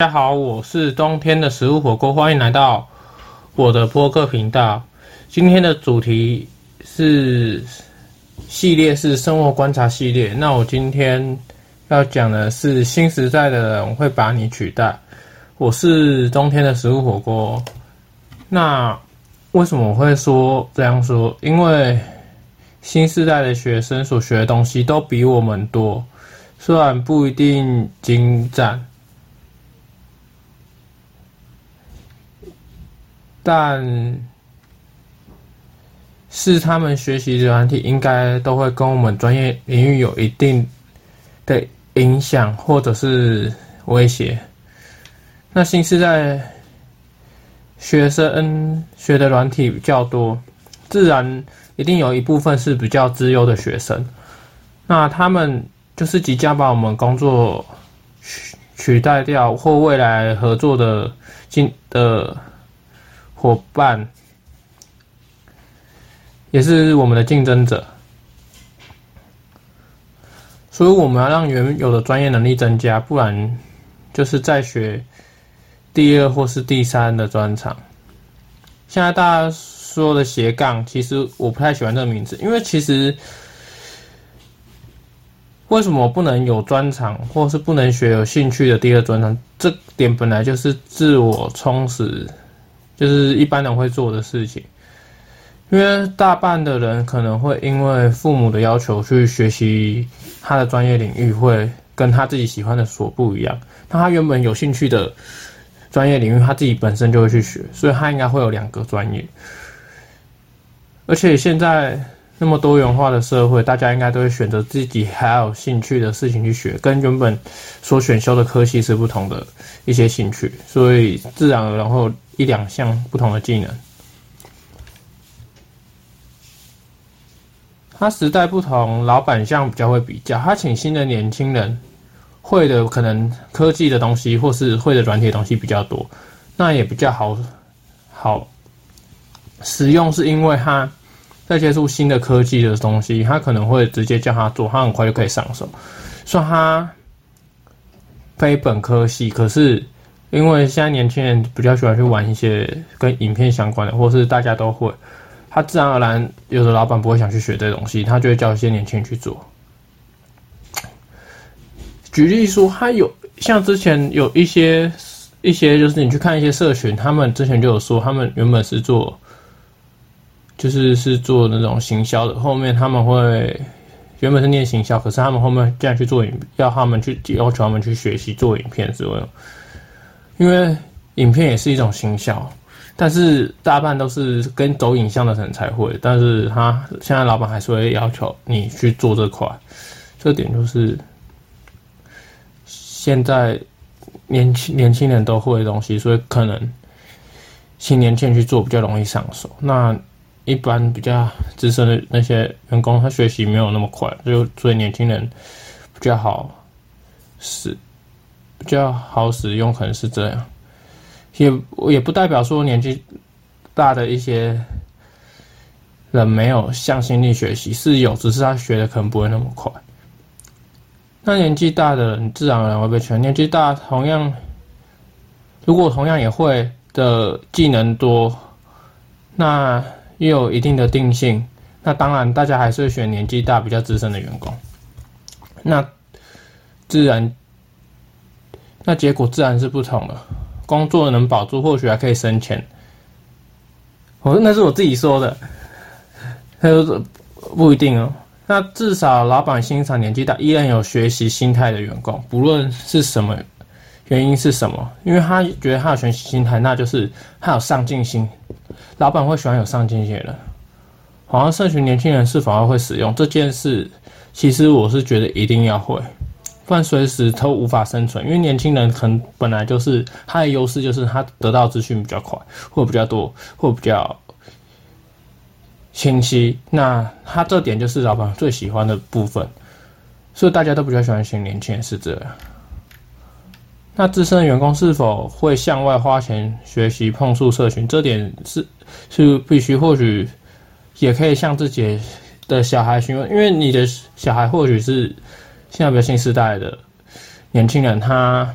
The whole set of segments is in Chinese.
大家好，我是冬天的食物火锅，欢迎来到我的播客频道。今天的主题是系列是生活观察系列。那我今天要讲的是新时代的人会把你取代。我是冬天的食物火锅。那为什么我会说这样说？因为新时代的学生所学的东西都比我们多，虽然不一定精湛。但是他们学习的软体应该都会跟我们专业领域有一定的影响或者是威胁。那新时代学生学的软体比较多，自然一定有一部分是比较资优的学生。那他们就是即将把我们工作取取代掉，或未来合作的进的。伙伴也是我们的竞争者，所以我们要让原有的专业能力增加，不然就是再学第二或是第三的专长。现在大家说的斜杠，其实我不太喜欢这个名字，因为其实为什么不能有专长，或是不能学有兴趣的第二专长？这点本来就是自我充实。就是一般人会做的事情，因为大半的人可能会因为父母的要求去学习他的专业领域，会跟他自己喜欢的所不一样。那他原本有兴趣的专业领域，他自己本身就会去学，所以他应该会有两个专业。而且现在那么多元化的社会，大家应该都会选择自己还有兴趣的事情去学，跟原本所选修的科系是不同的一些兴趣，所以自然而然后。一两项不同的技能，他时代不同，老板像比较会比较，他请新的年轻人会的可能科技的东西，或是会的软体的东西比较多，那也比较好好使用，是因为他在接触新的科技的东西，他可能会直接叫他做，他很快就可以上手。说他非本科系，可是。因为现在年轻人比较喜欢去玩一些跟影片相关的，或是大家都会，他自然而然有的老板不会想去学这东西，他就会叫一些年轻人去做。举例说，他有像之前有一些一些，就是你去看一些社群，他们之前就有说，他们原本是做，就是是做那种行销的，后面他们会原本是念行销，可是他们后面这样去做影，要他们去要求他们去学习做影片之类。因为影片也是一种行销，但是大半都是跟走影像的人才会。但是他现在老板还是会要求你去做这块，这点就是现在年轻年轻人都会的东西，所以可能新年轻人去做比较容易上手。那一般比较资深的那些员工，他学习没有那么快，就所以年轻人比较好使。比较好使用，可能是这样，也也不代表说年纪大的一些人没有向心力学习，是有，只是他学的可能不会那么快。那年纪大的人自然而然会被圈。年纪大同样，如果同样也会的技能多，那又有一定的定性，那当然大家还是会选年纪大、比较资深的员工。那自然。那结果自然是不同的，工作能保住，或许还可以升迁。我说那是我自己说的，他说不一定哦。那至少老板欣赏年纪大依然有学习心态的员工，不论是什么原因是什么，因为他觉得他有学习心态，那就是他有上进心。老板会喜欢有上进心的人。好像社群年轻人是否会使用这件事，其实我是觉得一定要会。不然随时都无法生存，因为年轻人可能本来就是他的优势，就是他得到资讯比较快，或比较多，或比较清晰。那他这点就是老板最喜欢的部分，所以大家都比较喜欢选年轻人是这样。那资深的员工是否会向外花钱学习碰触社群？这点是是必须，或许也可以向自己的小孩询问，因为你的小孩或许是。现在比较新时代的年轻人，他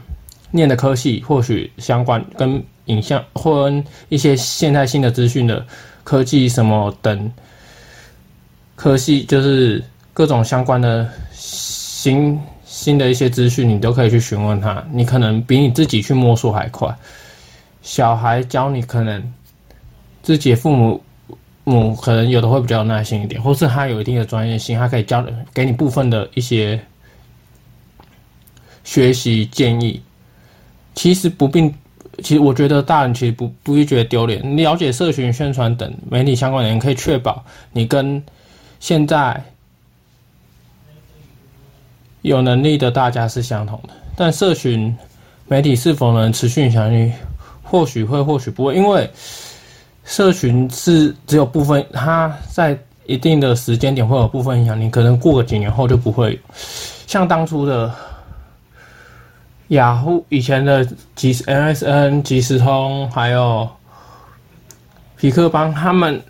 念的科系或许相关，跟影像或一些现代性的资讯的科技什么等科系，就是各种相关的新新的一些资讯，你都可以去询问他。你可能比你自己去摸索还快。小孩教你，可能自己父母母可能有的会比较耐心一点，或是他有一定的专业性，他可以教给你部分的一些学习建议。其实不并，其实我觉得大人其实不不会觉得丢脸。你了解社群宣传等媒体相关的人，可以确保你跟现在有能力的大家是相同的。但社群媒体是否能持续影响力？或许会，或许不会，因为社群是只有部分，它在一定的时间点会有部分影响力，可能过个几年后就不会。像当初的雅虎以前的即时 MSN、即时通，还有皮克邦，他们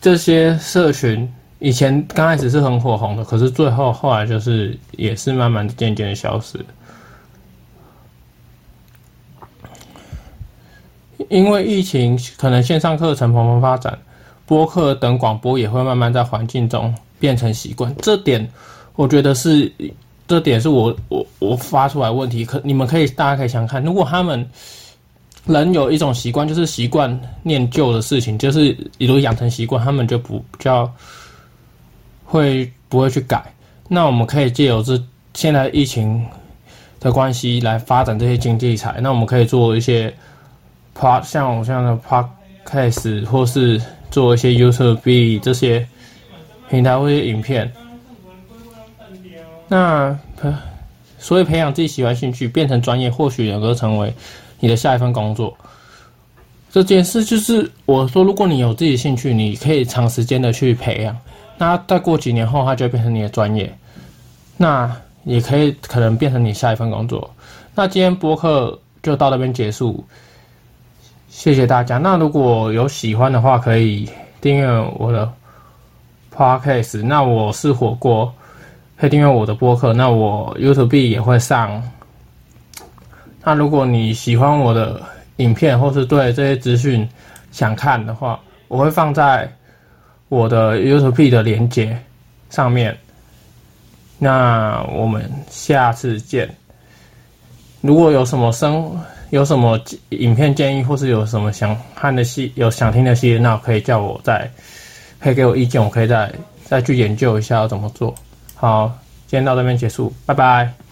这些社群以前刚开始是很火红的，可是最后后来就是也是慢慢的渐渐的消失。因为疫情，可能线上课程蓬勃发展，播客等广播也会慢慢在环境中变成习惯。这点，我觉得是，这点是我我我发出来问题。可你们可以大家可以想看，如果他们人有一种习惯，就是习惯念旧的事情，就是比如养成习惯，他们就不比较会不会去改。那我们可以借由这现在疫情的关系来发展这些经济财。那我们可以做一些。像我这样的 podcast，或是做一些 YouTube 这些平台或者影片，那所以培养自己喜欢兴趣，变成专业，或许能够成为你的下一份工作。这件事就是我说，如果你有自己兴趣，你可以长时间的去培养，那再过几年后，它就会变成你的专业，那也可以可能变成你下一份工作。那今天播客就到这边结束。谢谢大家。那如果有喜欢的话，可以订阅我的 podcast。那我是火锅，可以订阅我的播客。那我 YouTube 也会上。那如果你喜欢我的影片，或是对这些资讯想看的话，我会放在我的 YouTube 的连接上面。那我们下次见。如果有什么生有什么影片建议，或是有什么想看的戏，有想听的戏，那可以叫我再，可以给我意见，我可以再再去研究一下要怎么做。好，今天到这边结束，拜拜。